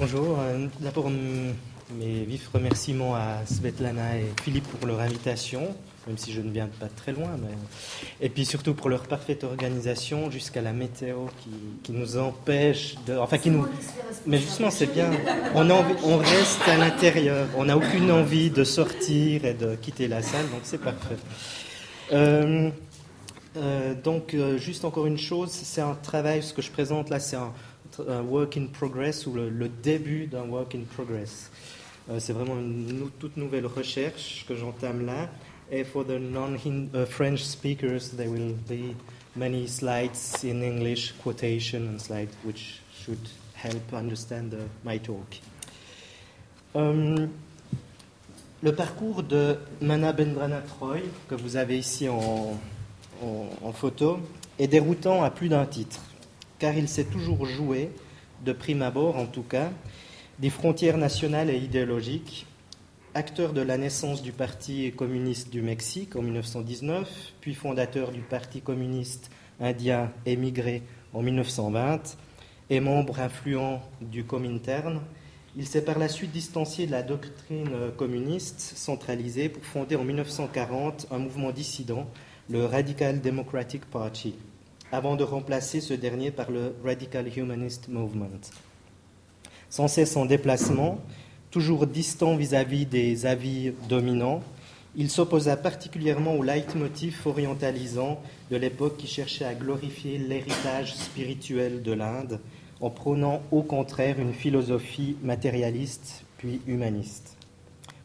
Bonjour. Euh, d'abord, mes vifs remerciements à Svetlana et Philippe pour leur invitation, même si je ne viens pas très loin. Et puis surtout pour leur parfaite organisation jusqu'à la météo qui, nous empêche de. Enfin, qui nous. Mais justement, c'est bien. On, on reste à l'intérieur. On n'a aucune envie de sortir et de quitter la salle, donc c'est parfait. Euh, euh, donc, juste encore une chose, c'est un travail, ce que je présente là, c'est un un work in progress ou le, début d'un work in progress. Euh, c'est vraiment une toute nouvelle recherche que j'entame là. Et for the non-French uh, speakers, there will be many slides in English, quotation and slides, which should help understand my talk. Um, le parcours de Mana Bendrana Troy, que vous avez ici en, en photo, est déroutant à plus d'un titre car il s'est toujours joué, de prime abord en tout cas, des frontières nationales et idéologiques, acteur de la naissance du Parti communiste du Mexique en 1919, puis fondateur du Parti communiste indien émigré en 1920 et membre influent du Comintern, il s'est par la suite distancié de la doctrine communiste centralisée pour fonder en 1940 un mouvement dissident, le Radical Democratic Party avant de remplacer ce dernier par le Radical Humanist Movement. Sans cesse en déplacement, toujours distant vis-à-vis des avis dominants, il s'opposa particulièrement au leitmotiv orientalisant de l'époque qui cherchait à glorifier l'héritage spirituel de l'Inde en prônant au contraire une philosophie matérialiste puis humaniste.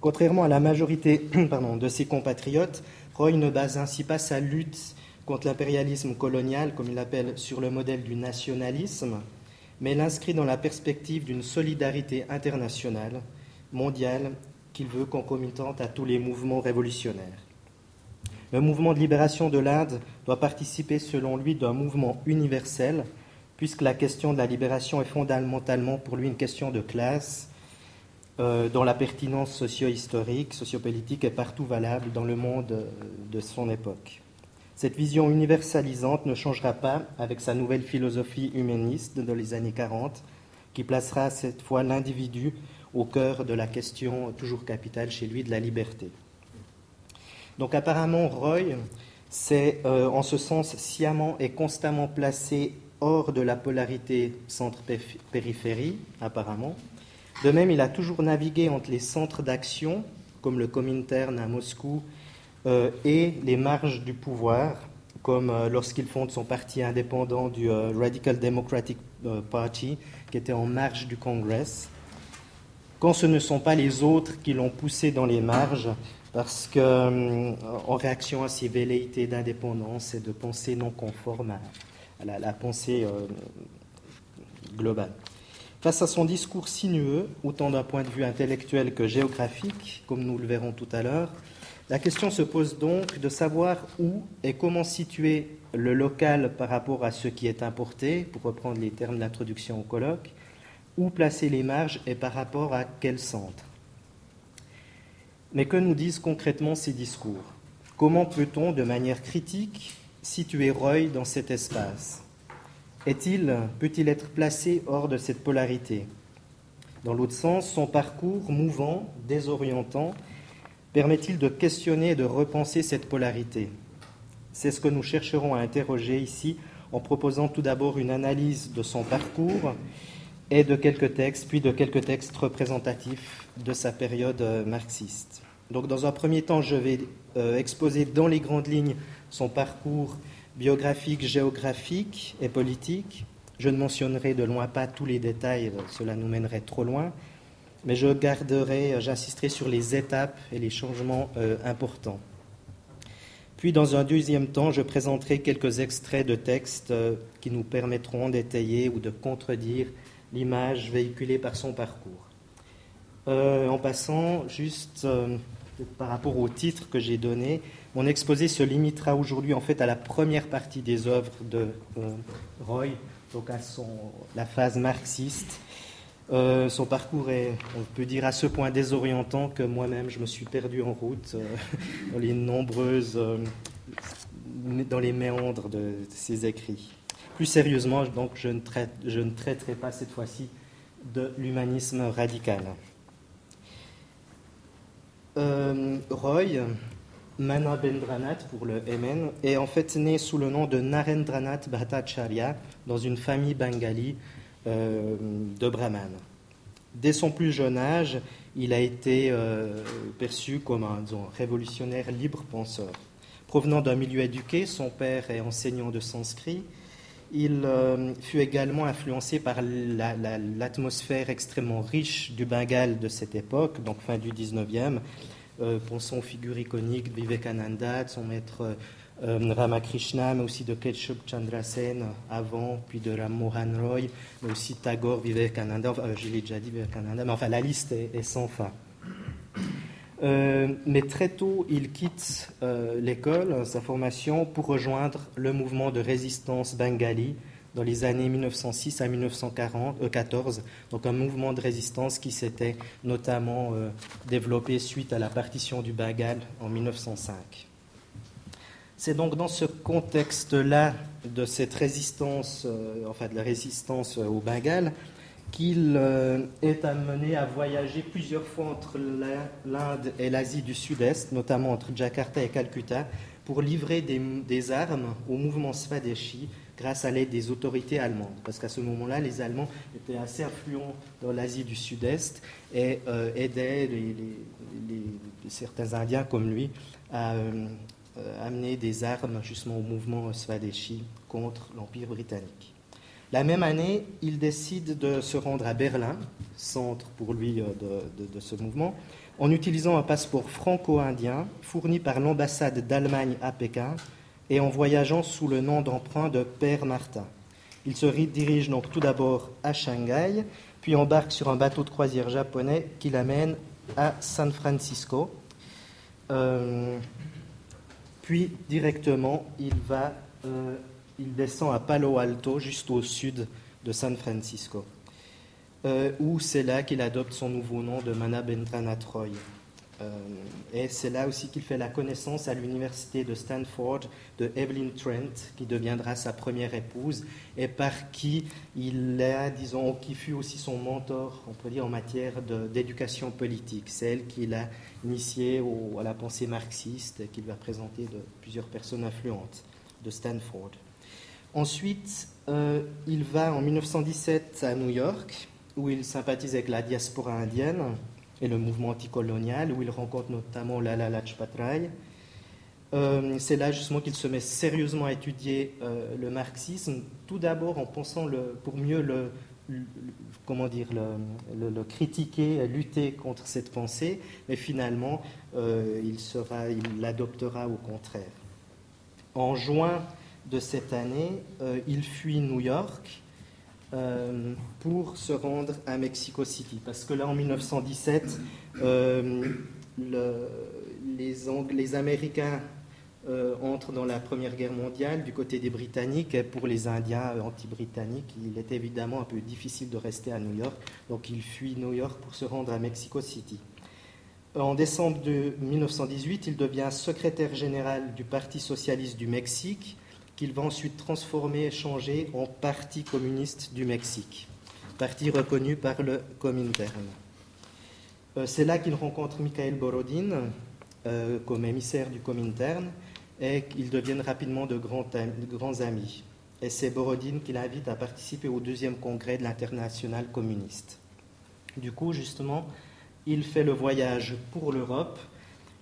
Contrairement à la majorité de ses compatriotes, Roy ne base ainsi pas sa lutte contre l'impérialisme colonial, comme il l'appelle, sur le modèle du nationalisme, mais l'inscrit dans la perspective d'une solidarité internationale, mondiale, qu'il veut concomitante à tous les mouvements révolutionnaires. Le mouvement de libération de l'Inde doit participer, selon lui, d'un mouvement universel, puisque la question de la libération est fondamentalement pour lui une question de classe, euh, dont la pertinence socio-historique, sociopolitique est partout valable dans le monde de son époque. Cette vision universalisante ne changera pas avec sa nouvelle philosophie humaniste dans les années 40, qui placera cette fois l'individu au cœur de la question toujours capitale chez lui de la liberté. Donc apparemment, Roy s'est euh, en ce sens sciemment et constamment placé hors de la polarité centre-périphérie, apparemment. De même, il a toujours navigué entre les centres d'action, comme le Comintern à Moscou euh, et les marges du pouvoir, comme euh, lorsqu'il fonde son parti indépendant du euh, Radical Democratic Party, qui était en marge du Congress, quand ce ne sont pas les autres qui l'ont poussé dans les marges, parce qu'en en réaction à ces velléités d'indépendance et de pensée non conforme à, la, pensée globale. Face à son discours sinueux, autant d'un point de vue intellectuel que géographique, comme nous le verrons tout à l'heure, la question se pose donc de savoir où et comment situer le local par rapport à ce qui est importé, pour reprendre les termes d'introduction au colloque, où placer les marges et par rapport à quel centre. Mais que nous disent concrètement ces discours? Comment peut-on, de manière critique, situer Roy dans cet espace? Est-il, peut-il être placé hors de cette polarité? Dans l'autre sens, son parcours mouvant, désorientant, permet-il de questionner et de repenser cette polarité? C'est ce que nous chercherons à interroger ici en proposant tout d'abord une analyse de son parcours et de quelques textes, puis de quelques textes représentatifs de sa période euh, marxiste. Donc dans un premier temps, je vais euh, exposer dans les grandes lignes son parcours biographique, géographique et politique. Je ne mentionnerai de loin pas tous les détails, cela nous mènerait trop loin mais je garderai, j'insisterai sur les étapes et les changements euh, importants. Puis, dans un deuxième temps, je présenterai quelques extraits de textes euh, qui nous permettront d'étayer ou de contredire l'image véhiculée par son parcours. Euh, en passant, juste par rapport au titre que j'ai donné, mon exposé se limitera aujourd'hui en fait à la première partie des œuvres de Roy, donc à son, la phase marxiste, euh, son parcours est, on peut dire, à ce point désorientant que moi-même, je me suis perdu en route euh, dans les nombreuses, euh, dans les méandres de, ses écrits. Plus sérieusement, donc, je ne, traite, je ne traiterai pas cette fois-ci de l'humanisme radical. Roy, Manabendranath pour le MN, est en fait né sous le nom de Narendranath Bhattacharya dans une famille bengali euh, de brahmanes. Dès son plus jeune âge, il a été euh, perçu comme un révolutionnaire libre penseur. Provenant d'un milieu éduqué, son père est enseignant de sanskrit. Il fut également influencé par l'atmosphère extrêmement riche du Bengale de cette époque, donc fin du 19e, euh, pensons aux figures iconiques de Vivekananda, de son maître euh, Ramakrishna, mais aussi de Ketchup Chandrasen avant, puis de Ram Mohan Roy, mais aussi Tagore, Vivekananda, euh, je l'ai déjà dit Vivekananda, mais enfin la liste est, sans fin. mais très tôt, il quitte l'école, sa formation, pour rejoindre le mouvement de résistance bengali, dans les années 1906 à 1914, euh, donc un mouvement de résistance qui s'était notamment euh, développé suite à la partition du Bengale en 1905. C'est donc dans ce contexte-là de cette résistance, euh, enfin de la résistance au Bengale, qu'il est amené à voyager plusieurs fois entre l'Inde et l'Asie du Sud-Est, notamment entre Jakarta et Calcutta, pour livrer des, armes au mouvement Swadeshi grâce à l'aide des autorités allemandes. Parce qu'à ce moment-là, les Allemands étaient assez influents dans l'Asie du Sud-Est et euh, aidaient certains Indiens comme lui à euh, amener des armes justement au mouvement Swadeshi contre l'Empire britannique. La même année, il décide de se rendre à Berlin, centre pour lui euh, de ce mouvement, en utilisant un passeport franco-indien fourni par l'ambassade d'Allemagne à Pékin et en voyageant sous le nom d'emprunt de Père Martin. Il se dirige donc tout d'abord à Shanghai, puis embarque sur un bateau de croisière japonais qui l'amène à San Francisco. Euh, puis directement, il, va, euh, il descend à Palo Alto, juste au sud de San Francisco, euh, où c'est là qu'il adopte son nouveau nom de Manabendranath Roy. Euh, et c'est là aussi qu'il fait la connaissance à l'université de Stanford de Evelyn Trent, qui deviendra sa première épouse, et par qui il a, disons, qui fut aussi son mentor, on peut dire, en matière d'éducation politique. C'est elle qui l'a initié à la pensée marxiste et qui lui a présenté de plusieurs personnes influentes de Stanford. Ensuite, euh, il va en 1917 à New York, où il sympathise avec la diaspora indienne et le mouvement anticolonial, où il rencontre notamment Lala Lajpat Rai. Euh, c'est là justement qu'il se met sérieusement à étudier euh, le marxisme, tout d'abord en pensant le, pour mieux le, comment dire, le, critiquer, lutter contre cette pensée, mais finalement euh, il, sera, il l'adoptera au contraire. En juin de cette année, il fuit New York euh, pour se rendre à Mexico City. Parce que là, en 1917, euh, les, Américains euh, entrent dans la Première Guerre mondiale du côté des Britanniques. Et pour les Indiens anti-britanniques, il est évidemment un peu difficile de rester à New York. Donc il fuit New York pour se rendre à Mexico City. En décembre de 1918, il devient secrétaire général du Parti socialiste du Mexique qu'il va ensuite transformer et changer en Parti communiste du Mexique, parti reconnu par le Comintern. Euh, c'est là qu'il rencontre Mikhail Borodin euh, comme émissaire du Comintern et qu'ils deviennent rapidement de grands, amis. Et c'est Borodin qui l'invite à participer au deuxième congrès de l'international communiste. Du coup, justement, il fait le voyage pour l'Europe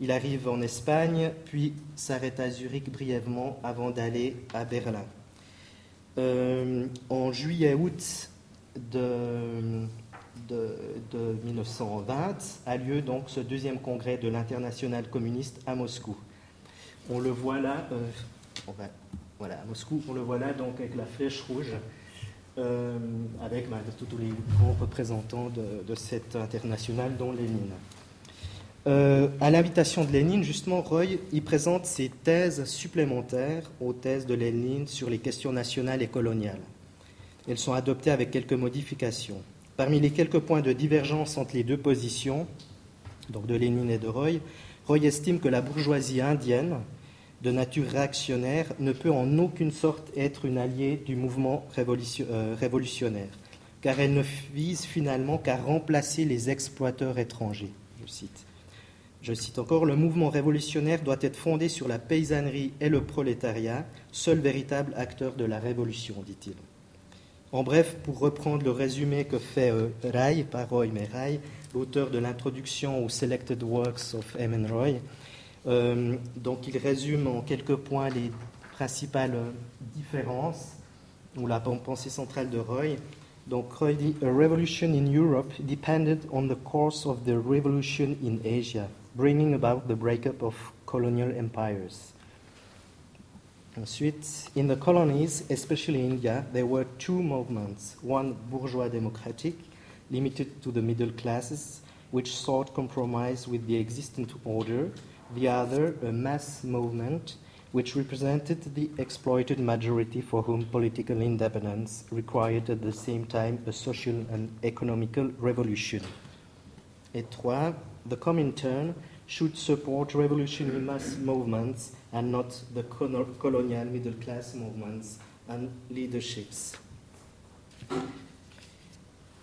il arrive en Espagne, puis s'arrête à Zurich brièvement avant d'aller à Berlin. Euh, en juillet-août de, de, 1920 a lieu donc ce deuxième congrès de l'international communiste à Moscou. On le voit là, euh, voilà, à Moscou, on le voit là donc avec la flèche rouge, euh, avec bah, tous les grands représentants de, de cette internationale, dont Lénine. Euh, à l'invitation de Lénine, justement, Roy y présente ses thèses supplémentaires aux thèses de Lénine sur les questions nationales et coloniales. Elles sont adoptées avec quelques modifications. Parmi les quelques points de divergence entre les deux positions, donc de Lénine et de Roy, Roy estime que la bourgeoisie indienne, de nature réactionnaire, ne peut en aucune sorte être une alliée du mouvement euh, révolutionnaire. car elle ne vise finalement qu'à remplacer les exploiteurs étrangers. Je cite. Je cite encore, le mouvement révolutionnaire doit être fondé sur la paysannerie et le prolétariat, seul véritable acteur de la révolution, dit-il. En bref, pour reprendre le résumé que fait euh, Rai, pas Roy, mais Rai, l'auteur de l'introduction aux Selected Works of M. Roy, euh, donc il résume en quelques points les principales différences ou la pensée centrale de Roy. Donc Roy dit A revolution in Europe depended on the course of the revolution in Asia, bringing about the breakup of colonial empires. Ensuite, in the colonies, especially India, there were two movements one bourgeois democratic, limited to the middle classes, which sought compromise with the existing order, the other, a mass movement, which represented the exploited majority for whom political independence required at the same time a social and economical revolution. Et trois, the Comintern should support revolutionary mass movements and not the colonial middle class movements and leaderships.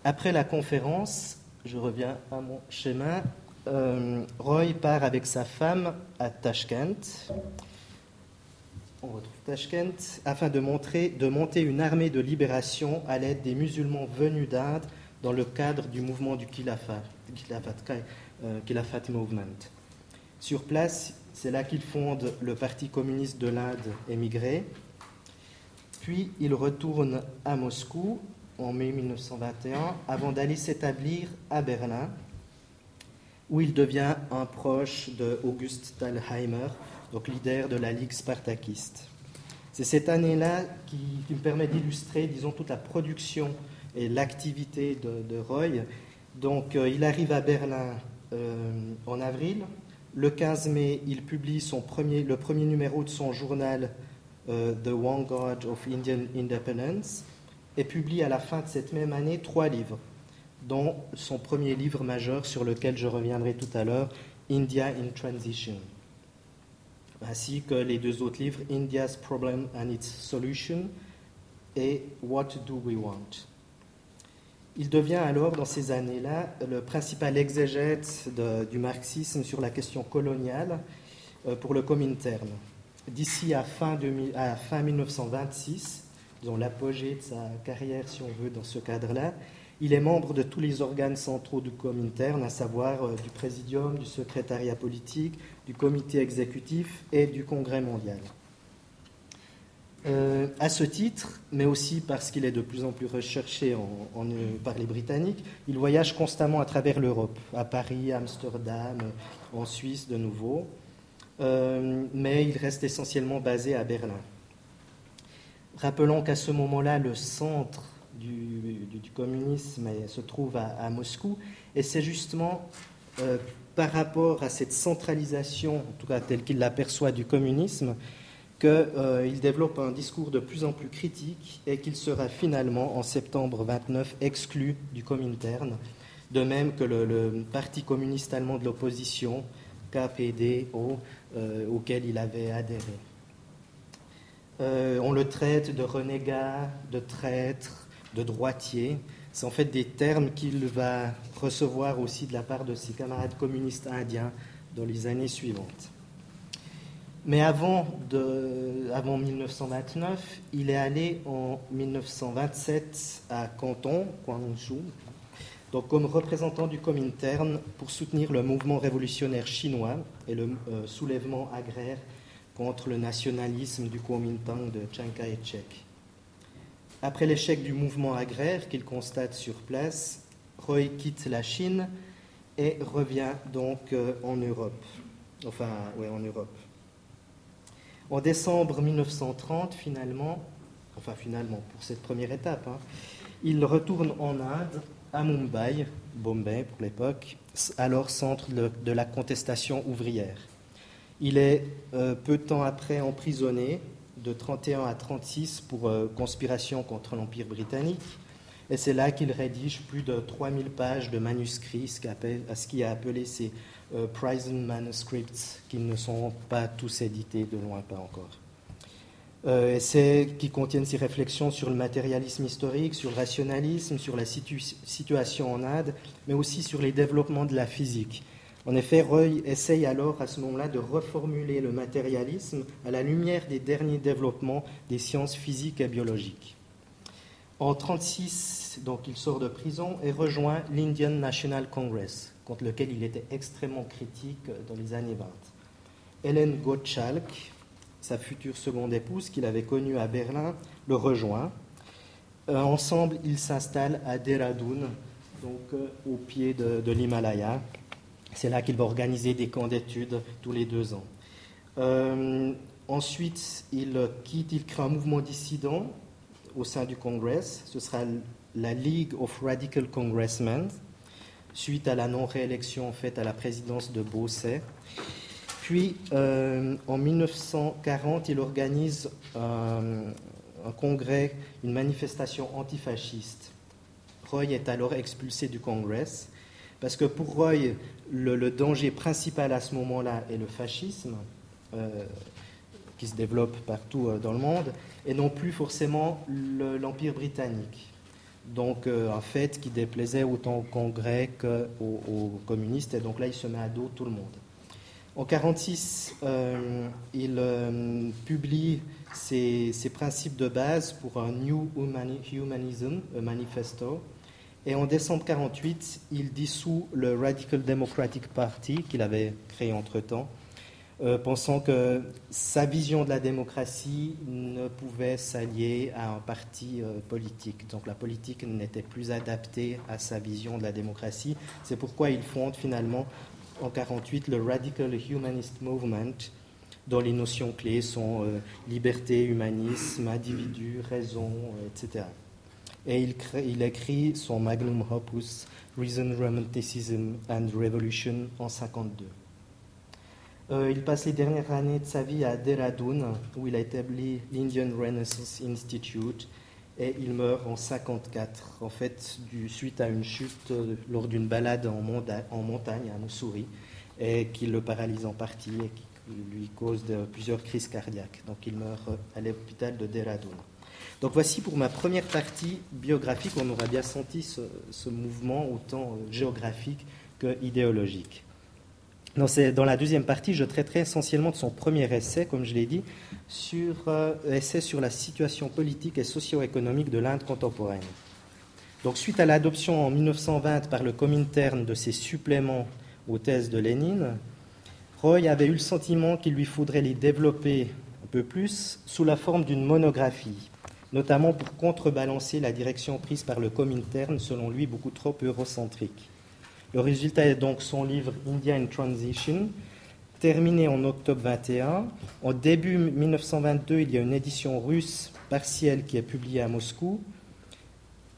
Après la conférence, je reviens à mon schéma. Euh, Roy part avec sa femme à Tashkent. On retrouve Tashkent afin de, montrer, de monter une armée de libération à l'aide des musulmans venus d'Inde dans le cadre du mouvement du Khilafat, euh, Khilafat Movement. Sur place, c'est là qu'il fonde le Parti communiste de l'Inde émigré. Puis il retourne à Moscou en mai 1921 avant d'aller s'établir à Berlin, où il devient un proche de August Thalheimer, donc leader de la Ligue spartakiste. C'est cette année-là qui, me permet d'illustrer, disons, toute la production et l'activité de, Roy. Donc, euh, il arrive à Berlin en avril, le 15 mai, il publie son premier, le premier numéro de son journal euh, The Vanguard of Indian Independence et publie à la fin de cette même année trois livres, dont son premier livre majeur sur lequel je reviendrai tout à l'heure, India in Transition, ainsi que les deux autres livres, India's Problem and its Solution et What Do We Want. Il devient alors, dans ces années-là, le principal exégète du marxisme sur la question coloniale euh, pour le Comintern. D'ici à fin, à fin 1926, disons l'apogée de sa carrière, si on veut, dans ce cadre-là, il est membre de tous les organes centraux du Comintern, à savoir euh, du Présidium, du secrétariat politique, du comité exécutif et du Congrès mondial. Euh, à ce titre, mais aussi parce qu'il est de plus en plus recherché en, par les Britanniques, il voyage constamment à travers l'Europe, à Paris, à Amsterdam, en Suisse de nouveau, euh, mais il reste essentiellement basé à Berlin. Rappelons qu'à ce moment-là, le centre du, communisme se trouve à, Moscou, et c'est justement euh, par rapport à cette centralisation, en tout cas telle qu'il l'aperçoit du communisme, qu'il euh, développe un discours de plus en plus critique et qu'il sera finalement, en septembre 29, exclu du Comintern, de même que le, Parti communiste allemand de l'opposition, KPDO, euh, auquel il avait adhéré. Euh, on le traite de renégat, de traître, de droitier. C'est en fait des termes qu'il va recevoir aussi de la part de ses camarades communistes indiens dans les années suivantes. Mais avant, de, avant 1929, il est allé en 1927 à Canton, Guangzhou, donc comme représentant du Comintern pour soutenir le mouvement révolutionnaire chinois et le euh, soulèvement agraire contre le nationalisme du Kuomintang de Chiang Kai-shek. Après l'échec du mouvement agraire qu'il constate sur place, Roy quitte la Chine et revient donc euh, en Europe. Enfin, oui, en Europe. En décembre 1930, finalement, enfin finalement pour cette première étape, hein, il retourne en Inde, à Mumbai, Bombay pour l'époque, alors centre de, la contestation ouvrière. Il est euh, peu de temps après emprisonné, de 31 à 36, pour euh, conspiration contre l'Empire britannique. Et c'est là qu'il rédige plus de 3000 pages de manuscrits, ce qu'il a appelé ses euh, Prison Manuscripts qui ne sont pas tous édités, de loin pas encore. Euh, essais qui contiennent ses réflexions sur le matérialisme historique, sur le rationalisme, sur la situation en Inde, mais aussi sur les développements de la physique. En effet, Roy essaye alors à ce moment-là de reformuler le matérialisme à la lumière des derniers développements des sciences physiques et biologiques. En 1936, donc, il sort de prison et rejoint l'Indian National Congress, contre lequel il était extrêmement critique dans les années 20. Helen Gottschalk, sa future seconde épouse, qu'il avait connue à Berlin, le rejoint. Euh, ensemble, ils s'installent à Dehradun, donc euh, au pied de, l'Himalaya. C'est là qu'il va organiser des camps d'études tous les deux ans. Euh, ensuite, il quitte, il crée un mouvement dissident au sein du Congress. Ce sera la League of Radical Congressmen, suite à la non-réélection faite à la présidence de Beausset. Puis, euh, en 1940, il organise un, congrès, une manifestation antifasciste. Roy est alors expulsé du Congrès, parce que pour Roy, le, danger principal à ce moment-là est le fascisme, euh, qui se développe partout euh, dans le monde, et non plus forcément l'Empire britannique. Donc, un fait qui déplaisait autant au Congrès qu'aux communistes, et donc là, il se met à dos tout le monde. En 1946, euh, il euh, publie ses, principes de base pour un New Humanism, un manifesto. Et en décembre 1948, il dissout le Radical Democratic Party qu'il avait créé entre-temps, euh, pensant que sa vision de la démocratie ne pouvait s'allier à un parti politique. Donc la politique n'était plus adaptée à sa vision de la démocratie. C'est pourquoi il fonde finalement en 1948 le Radical Humanist Movement, dont les notions clés sont euh, liberté, humanisme, individu, raison, euh, etc. Et il, il, écrit son magnum opus Reason, Romanticism and Revolution en 1952. Euh, il passe les dernières années de sa vie à Dehradun, où il a établi l'Indian Renaissance Institute, et il meurt en 54, en fait, suite à une chute euh, lors d'une balade en, montagne à Mussoorie, et qui le paralyse en partie et qui lui cause plusieurs crises cardiaques. Donc il meurt euh, à l'hôpital de Dehradun. Donc voici pour ma première partie biographique, on aura bien senti ce, ce mouvement autant géographique que idéologique. Dans, la deuxième partie, je traiterai essentiellement de son premier essai, comme je l'ai dit, sur euh, essai sur la situation politique et socio-économique de l'Inde contemporaine. Donc, suite à l'adoption en 1920 par le Comintern de ses suppléments aux thèses de Lénine, Roy avait eu le sentiment qu'il lui faudrait les développer un peu plus sous la forme d'une monographie, notamment pour contrebalancer la direction prise par le Comintern, selon lui beaucoup trop eurocentrique. Le résultat est donc son livre India in Transition, terminé en octobre 21. En début 1922, il y a une édition russe partielle qui est publiée à Moscou.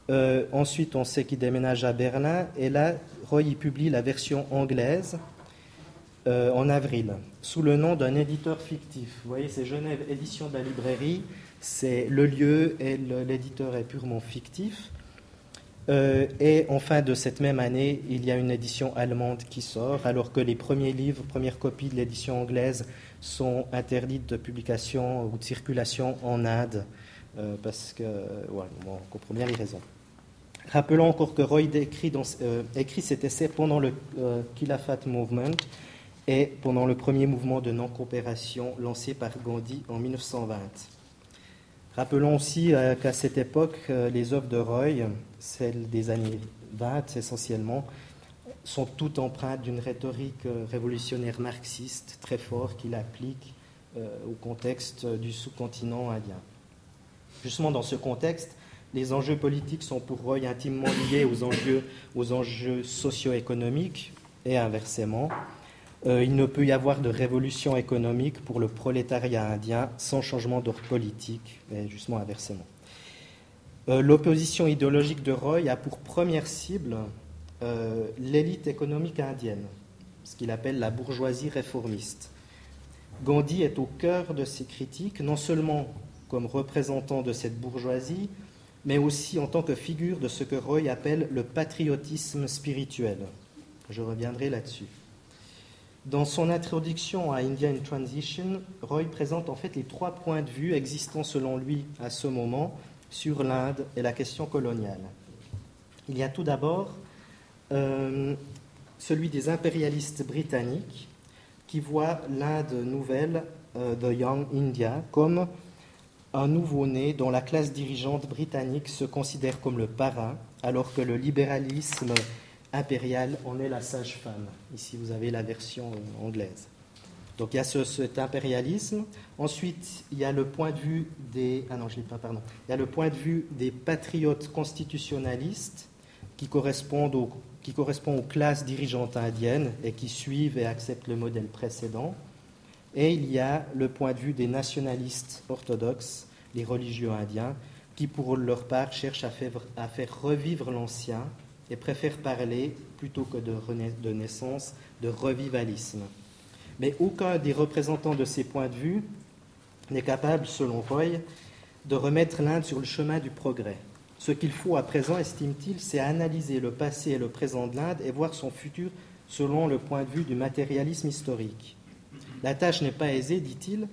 Euh, ensuite, on sait qu'il déménage à Berlin. Et là, Roy publie la version anglaise euh, en avril, sous le nom d'un éditeur fictif. Vous voyez, c'est Genève Édition de la librairie. C'est le lieu et l'éditeur est purement fictif. Euh, et en fin de cette même année, il y a une édition allemande qui sort, alors que les premiers livres, premières copies de l'édition anglaise sont interdites de publication ou de circulation en Inde, euh, parce que, voilà, on comprend bien les raisons. Rappelons encore que Roy écrit, euh, cet essai pendant le Khilafat Movement et pendant le premier mouvement de non-coopération lancé par Gandhi en 1920. Rappelons aussi euh, qu'à cette époque, euh, les œuvres de Roy, celles des années 20 essentiellement, sont toutes empreintes d'une rhétorique euh, révolutionnaire marxiste très forte qu'il applique au contexte du sous-continent indien. Justement, dans ce contexte, les enjeux politiques sont pour Roy intimement liés aux enjeux, aux enjeux socio-économiques et inversement. Euh, il ne peut y avoir de révolution économique pour le prolétariat indien sans changement d'ordre politique, et justement inversement. Euh, l'opposition idéologique de Roy a pour première cible euh, l'élite économique indienne, ce qu'il appelle la bourgeoisie réformiste. Gandhi est au cœur de ses critiques, non seulement comme représentant de cette bourgeoisie, mais aussi en tant que figure de ce que Roy appelle le patriotisme spirituel. Je reviendrai là-dessus. Dans son introduction à India in Transition, Roy présente en fait les trois points de vue existants selon lui à ce moment sur l'Inde et la question coloniale. Il y a tout d'abord euh, celui des impérialistes britanniques qui voient l'Inde nouvelle, euh, The Young India, comme un nouveau-né dont la classe dirigeante britannique se considère comme le parrain, alors que le libéralisme impérial en est la sage-femme. Ici, vous avez la version anglaise. Donc il y a cet impérialisme. Ensuite, il y a le point de vue des patriotes constitutionnalistes qui correspondent aux, classes dirigeantes indiennes et qui suivent et acceptent le modèle précédent. Et il y a le point de vue des nationalistes orthodoxes, les religieux indiens, qui pour leur part cherchent à faire, revivre l'ancien et préfèrent parler, plutôt que de naissance, de revivalisme. Mais aucun des représentants de ces points de vue n'est capable, selon Roy, de remettre l'Inde sur le chemin du progrès. Ce qu'il faut à présent, estime-t-il, c'est analyser le passé et le présent de l'Inde et voir son futur selon le point de vue du matérialisme historique. La tâche n'est pas aisée, dit-il,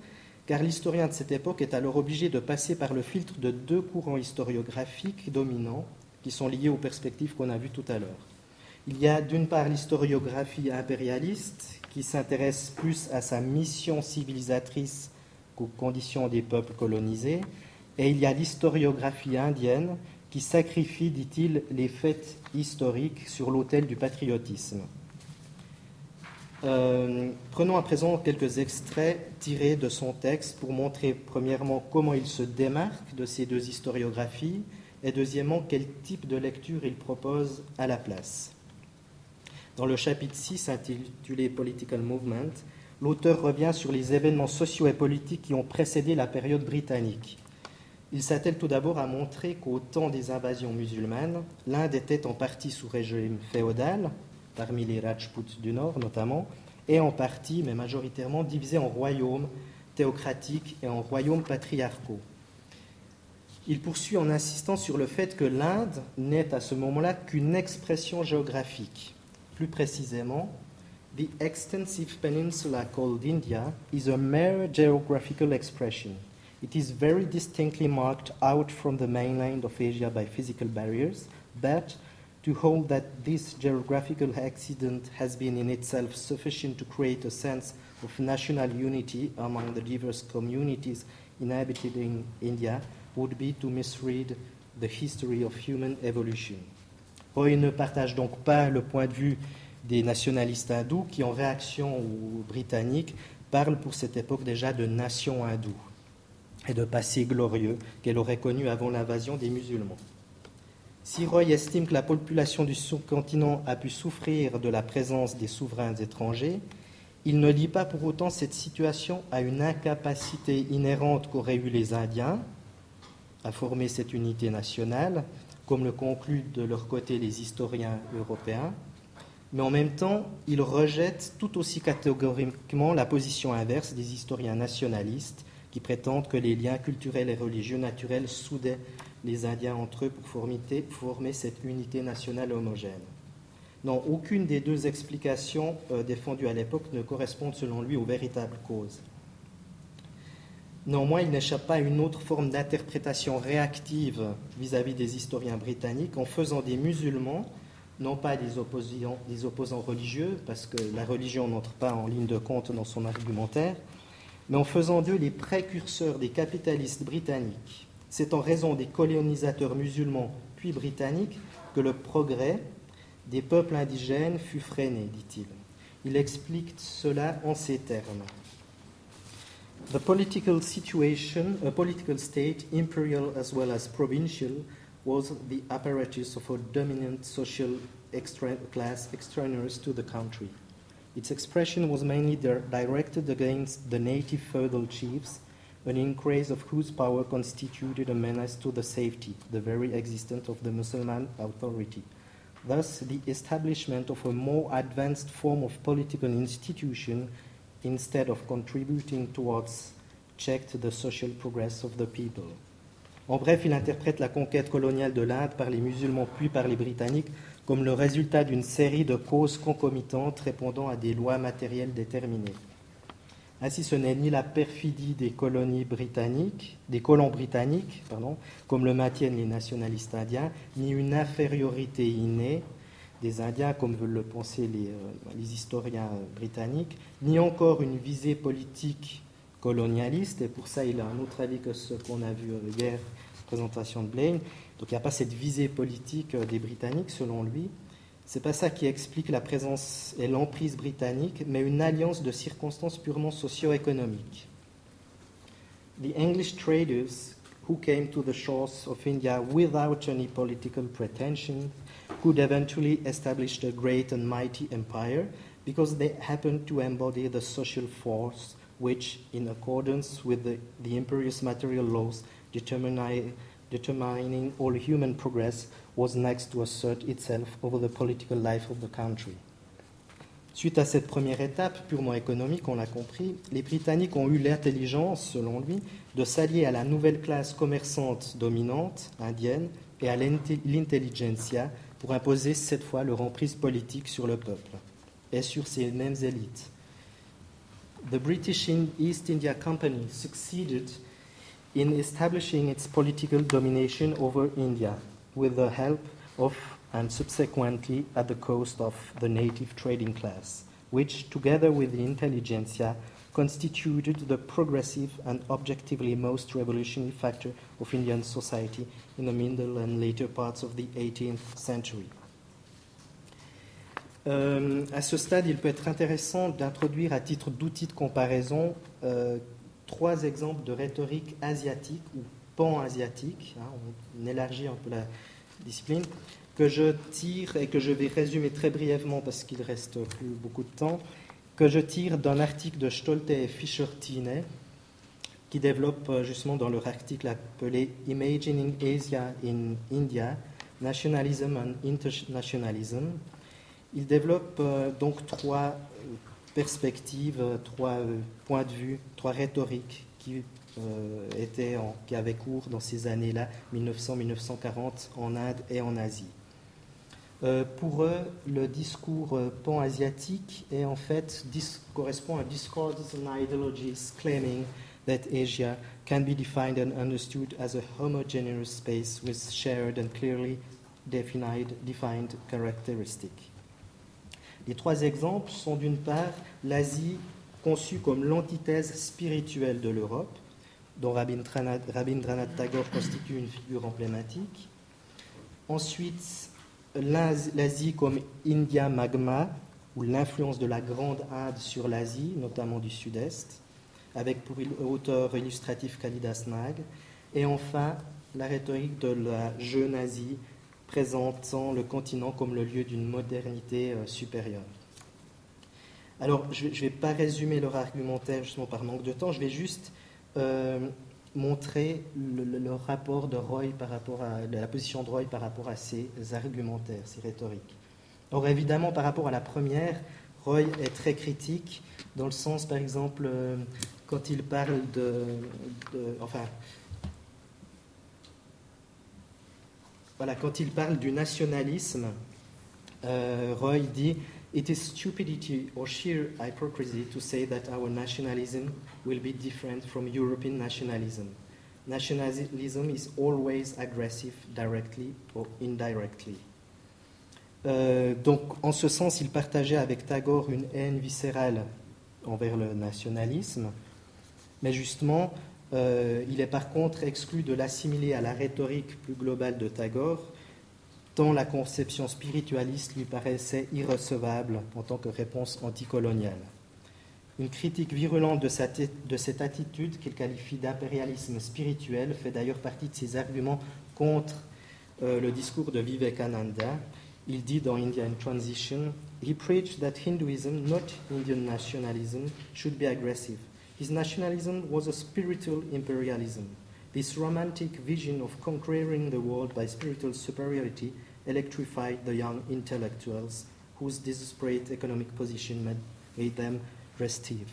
car l'historien de cette époque est alors obligé de passer par le filtre de deux courants historiographiques dominants qui sont liés aux perspectives qu'on a vues tout à l'heure. Il y a d'une part l'historiographie impérialiste qui s'intéresse plus à sa mission civilisatrice qu'aux conditions des peuples colonisés, et il y a l'historiographie indienne qui sacrifie, dit-il, les faits historiques sur l'autel du patriotisme. Euh, prenons à présent quelques extraits tirés de son texte pour montrer premièrement comment il se démarque de ces deux historiographies et deuxièmement quel type de lecture il propose à la place. Dans le chapitre 6 intitulé Political Movement, l'auteur revient sur les événements sociaux et politiques qui ont précédé la période britannique. Il s'attelle tout d'abord à montrer qu'au temps des invasions musulmanes, l'Inde était en partie sous régime féodal, parmi les Rajputs du Nord notamment, et en partie, mais majoritairement, divisé en royaumes théocratiques et en royaumes patriarcaux. Il poursuit en insistant sur le fait que l'Inde n'est à ce moment-là qu'une expression géographique. Plus précisément, the extensive peninsula called India is a mere geographical expression. It is very distinctly marked out from the mainland of Asia by physical barriers, but to hold that this geographical accident has been in itself sufficient to create a sense of national unity among the diverse communities inhabiting India would be to misread the history of human evolution. Roy ne partage donc pas le point de vue des nationalistes hindous qui, en réaction aux Britanniques, parlent pour cette époque déjà de nation hindoue et de passé glorieux qu'elle aurait connu avant l'invasion des musulmans. Si Roy estime que la population du sous-continent a pu souffrir de la présence des souverains étrangers, il ne lie pas pour autant cette situation à une incapacité inhérente qu'auraient eu les Indiens à former cette unité nationale, comme le concluent de leur côté les historiens européens, mais en même temps, il rejette tout aussi catégoriquement la position inverse des historiens nationalistes qui prétendent que les liens culturels et religieux naturels soudaient les Indiens entre eux pour former, cette unité nationale homogène. Non, aucune des deux explications euh, défendues à l'époque ne correspondent selon lui aux véritables causes. Néanmoins, il n'échappe pas à une autre forme d'interprétation réactive vis-à-vis des historiens britanniques en faisant des musulmans, non pas des opposants, des opposants religieux, parce que la religion n'entre pas en ligne de compte dans son argumentaire, mais en faisant d'eux les précurseurs des capitalistes britanniques. C'est en raison des colonisateurs musulmans puis britanniques que le progrès des peuples indigènes fut freiné, dit-il. Il explique cela en ces termes. The political situation, a political state, imperial as well as provincial, was the apparatus of a dominant social extra class extraneous to the country. Its expression was mainly directed against the native feudal chiefs an increase of whose power constituted a menace to the safety, the very existence of the Muslim authority. Thus, the establishment of a more advanced form of political institution instead of contributing towards checked the social progress of the people. En bref, il interprète la conquête coloniale de l'Inde par les musulmans puis par les Britanniques comme le résultat d'une série de causes concomitantes répondant à des lois matérielles déterminées. Ainsi, ce n'est ni la perfidie des colonies britanniques, des colons britanniques, pardon, comme le maintiennent les nationalistes indiens, ni une infériorité innée des Indiens, comme veulent le penser les, euh, les historiens britanniques, ni encore une visée politique colonialiste, et pour ça il a un autre avis que ce qu'on a vu hier, présentation de Blaine. Donc il n'y a pas cette visée politique euh, des Britanniques, selon lui. C'est pas ça qui explique la présence et l'emprise britannique, mais une alliance de circonstances purement socio-économiques. The English traders who came to the shores of India without any political pretension could eventually establish a great and mighty empire because they happened to embody the social force which, in accordance with the, the imperious material laws determining, determining all human progress, was next to assert itself over the political life of the country. Suite à cette première étape purement économique, on l'a compris, les Britanniques ont eu l'intelligence, selon lui, de s'allier à la nouvelle classe commerçante dominante indienne et à l'intelligentsia pour imposer cette fois leur emprise politique sur le peuple et sur ces mêmes élites. The British East India Company succeeded in establishing its political domination over India with the help of and subsequently at the cost of the native trading class, which, together with the intelligentsia, constituted the progressive and objectively most revolutionary factor of Indian society in the middle and later parts of the 18th century. Euh, à ce stade, il peut être intéressant d'introduire à titre d'outil de comparaison euh, trois exemples de rhétorique asiatique ou pan-asiatique. Hein, on élargit un peu la discipline que je tire et que je vais résumer très brièvement parce qu'il reste plus beaucoup de temps, que je tire d'un article de Stolte et Fischer-Tine qui développe euh, justement dans leur article appelé Imagining Asia in India, Nationalism and Internationalism. Il développe euh, donc trois euh, perspectives, trois points de vue, trois rhétoriques qui étaient en, qui avaient cours dans ces années-là, 1900-1940, en Inde et en Asie. Euh, pour eux, le discours euh, pan-asiatique est en fait correspond à discourse and ideologies claiming that Asia can be defined and understood as a homogeneous space with shared and clearly defined, defined characteristics. Les trois exemples sont d'une part l'Asie conçue comme l'antithèse spirituelle de l'Europe, dont Rabindranath Tagore constitue une figure emblématique. Ensuite, l'Asie comme India Magma, ou l'influence de la Grande Inde sur l'Asie, notamment du Sud-Est, avec pour auteur illustratif Kalidas Nag, et enfin la rhétorique de la jeune Asie, présentant le continent comme le lieu d'une modernité euh, supérieure. Alors, je ne vais pas résumer leur argumentaire justement par manque de temps, je vais juste euh, montrer le, rapport de Roy par rapport à la position de Roy par rapport à ses argumentaires, ses rhétoriques. Or évidemment par rapport à la première, Roy est très critique dans le sens par exemple euh, quand il parle de, enfin voilà quand il parle du nationalisme, euh, Roy dit It is stupidity or sheer hypocrisy to say that our nationalism will be different from European nationalism. Nationalism is always aggressive, directly or indirectly. Euh, donc, en ce sens, il partageait avec Tagore une haine viscérale envers le nationalisme, mais justement, euh, il est par contre exclu de l'assimiler à la rhétorique plus globale de Tagore, la conception spiritualiste lui paraissait irrecevable en tant que réponse anticoloniale. Une critique virulente de, cette attitude qu'il qualifie d'impérialisme spirituel fait d'ailleurs partie de ses arguments contre euh, le discours de Vivekananda. Il dit dans Indian Transition, He preached that Hinduism, not Indian nationalism, should be aggressive. His nationalism was a spiritual imperialism. This romantic vision of conquering the world by spiritual superiority electrified the young intellectuals whose desperate economic position made them restive.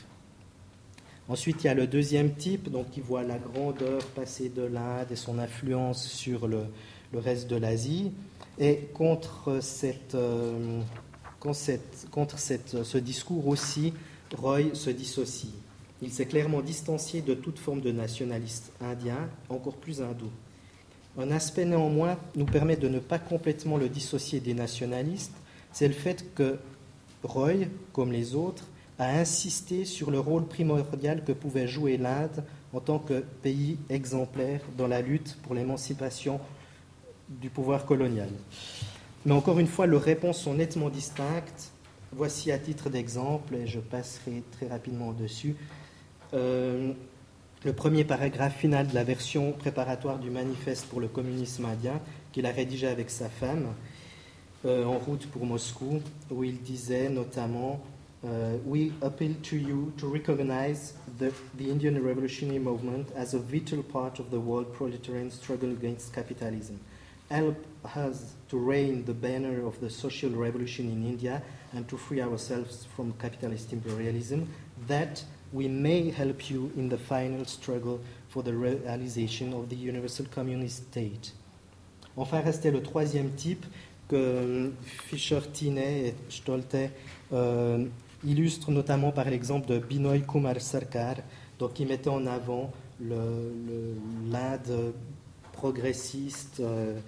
Ensuite, il y a le deuxième type, donc qui voit la grandeur passer de l'Inde et son influence sur le, le reste de l'Asie. Et contre, cette, contre ce discours aussi, Roy se dissocie. Il s'est clairement distancié de toute forme de nationaliste indien, encore plus hindou. Un aspect néanmoins nous permet de ne pas complètement le dissocier des nationalistes, c'est le fait que Roy, comme les autres, a insisté sur le rôle primordial que pouvait jouer l'Inde en tant que pays exemplaire dans la lutte pour l'émancipation du pouvoir colonial. Mais encore une fois, leurs réponses sont nettement distinctes. Voici à titre d'exemple, et je passerai très rapidement dessus, euh, le premier paragraphe final de la version préparatoire du manifeste pour le communisme indien qu'il a rédigé avec sa femme euh, en route pour Moscou, où il disait notamment uh, We appeal to you to recognize the, the Indian revolutionary movement as a vital part of the world proletarian struggle against capitalism. Help us to reign the banner of the social revolution in India and to free ourselves from capitalist imperialism. That we may help you in the final struggle for the realization of the universal communist state. Enfin, restait le troisième type que Fischer, Tinet et Stolte euh, illustrent notamment par l'exemple de Binoy Kumar Sarkar, donc qui mettait en avant l'Inde progressiste euh,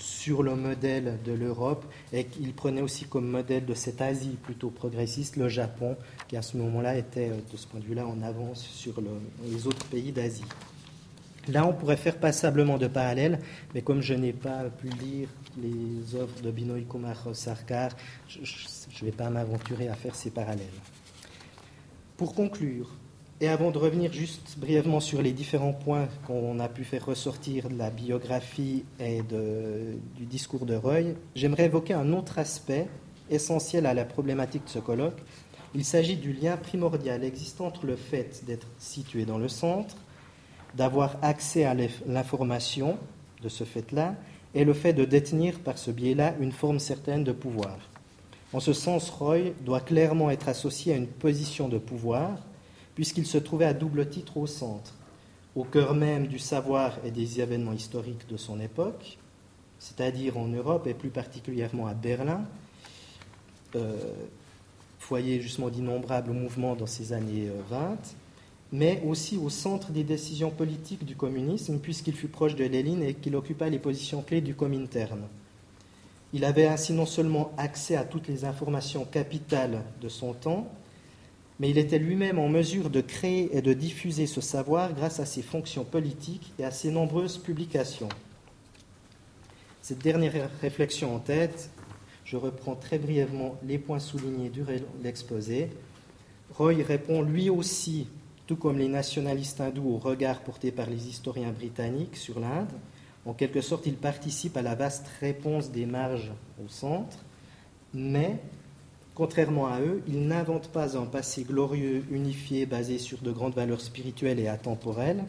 sur le modèle de l'Europe et qu'il prenait aussi comme modèle de cette Asie plutôt progressiste le Japon, qui à ce moment-là était euh, de ce point de vue-là en avance sur les autres pays d'Asie. Là, on pourrait faire passablement de parallèles, mais comme je n'ai pas pu lire les œuvres de Binoy Kumar Sarkar, je ne vais pas m'aventurer à faire ces parallèles. Pour conclure, et avant de revenir juste brièvement sur les différents points qu'on a pu faire ressortir de la biographie et du discours de Roy, j'aimerais évoquer un autre aspect essentiel à la problématique de ce colloque. Il s'agit du lien primordial existant entre le fait d'être situé dans le centre, d'avoir accès à l'information de ce fait-là, et le fait de détenir par ce biais-là une forme certaine de pouvoir. En ce sens, Roy doit clairement être associé à une position de pouvoir puisqu'il se trouvait à double titre au centre, au cœur même du savoir et des événements historiques de son époque, c'est-à-dire en Europe et plus particulièrement à Berlin, euh, foyer justement d'innombrables mouvements dans ces années 20, euh, mais aussi au centre des décisions politiques du communisme, puisqu'il fut proche de Lénine et qu'il occupa les positions clés du Comintern. Il avait ainsi non seulement accès à toutes les informations capitales de son temps, mais il était lui-même en mesure de créer et de diffuser ce savoir grâce à ses fonctions politiques et à ses nombreuses publications. Cette dernière réflexion en tête, je reprends très brièvement les points soulignés du l'exposé. Roy répond lui aussi, tout comme les nationalistes hindous, au regard porté par les historiens britanniques sur l'Inde. En quelque sorte, il participe à la vaste réponse des marges au centre, mais Contrairement à eux, il n'invente pas un passé glorieux, unifié, basé sur de grandes valeurs spirituelles et atemporelles.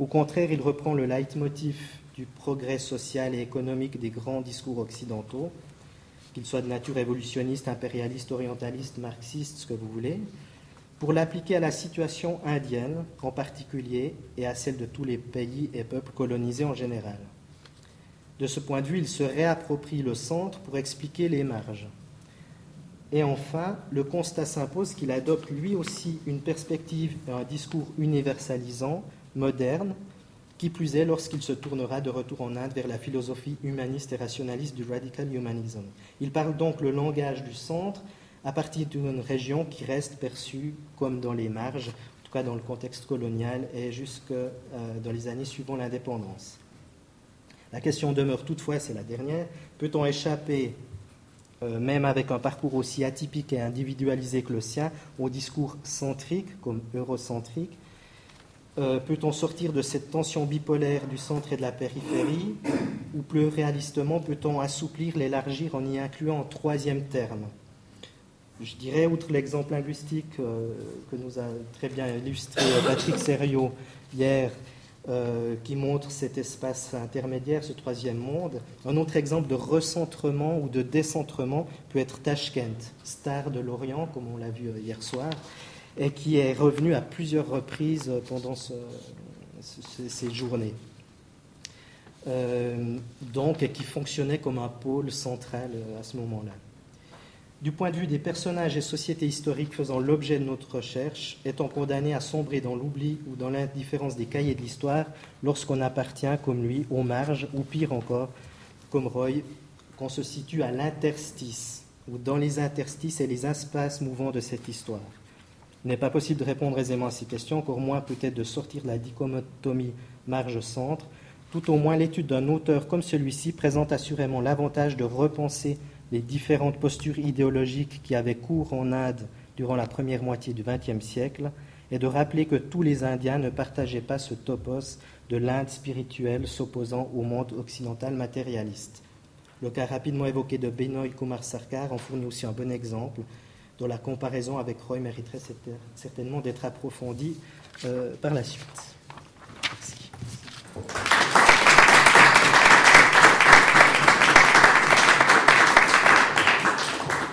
Au contraire, il reprend le leitmotiv du progrès social et économique des grands discours occidentaux, qu'ils soient de nature évolutionniste, impérialiste, orientaliste, marxiste, ce que vous voulez, pour l'appliquer à la situation indienne en particulier et à celle de tous les pays et peuples colonisés en général. De ce point de vue, il se réapproprie le centre pour expliquer les marges. Et enfin, le constat s'impose qu'il adopte lui aussi une perspective et un discours universalisant, moderne, qui plus est lorsqu'il se tournera de retour en Inde vers la philosophie humaniste et rationaliste du radical humanism. Il parle donc le langage du centre à partir d'une région qui reste perçue comme dans les marges, en tout cas dans le contexte colonial et jusque euh, dans les années suivant l'indépendance. La question demeure toutefois, c'est la dernière, peut-on échapper euh, même avec un parcours aussi atypique et individualisé que le sien, au discours centrique comme eurocentrique euh, Peut-on sortir de cette tension bipolaire du centre et de la périphérie Ou plus réalistement, peut-on assouplir, l'élargir en y incluant un troisième terme? Je dirais, outre l'exemple linguistique euh, que nous a très bien illustré Patrick Serio hier, euh, qui montre cet espace intermédiaire, ce troisième monde. Un autre exemple de recentrement ou de décentrement peut être Tashkent, star de l'Orient, comme on l'a vu euh, hier soir, et qui est revenu à plusieurs reprises pendant ces journées. euh, donc, et qui fonctionnait comme un pôle central à ce moment-là. Du point de vue des personnages et sociétés historiques faisant l'objet de notre recherche, étant condamnés à sombrer dans l'oubli ou dans l'indifférence des cahiers de l'histoire lorsqu'on appartient, comme lui, aux marges, ou pire encore, comme Roy, qu'on se situe à l'interstice, ou dans les interstices et les espaces mouvants de cette histoire. Il n'est pas possible de répondre aisément à ces questions, encore moins peut-être de sortir de la dichotomie marge-centre. Tout au moins, l'étude d'un auteur comme celui-ci présente assurément l'avantage de repenser les différentes postures idéologiques qui avaient cours en Inde durant la première moitié du XXe siècle et de rappeler que tous les Indiens ne partageaient pas ce topos de l'Inde spirituelle s'opposant au monde occidental matérialiste. Le cas rapidement évoqué de Benoît Kumar Sarkar en fournit aussi un bon exemple, dont la comparaison avec Roy mériterait certainement d'être approfondie euh, par la suite.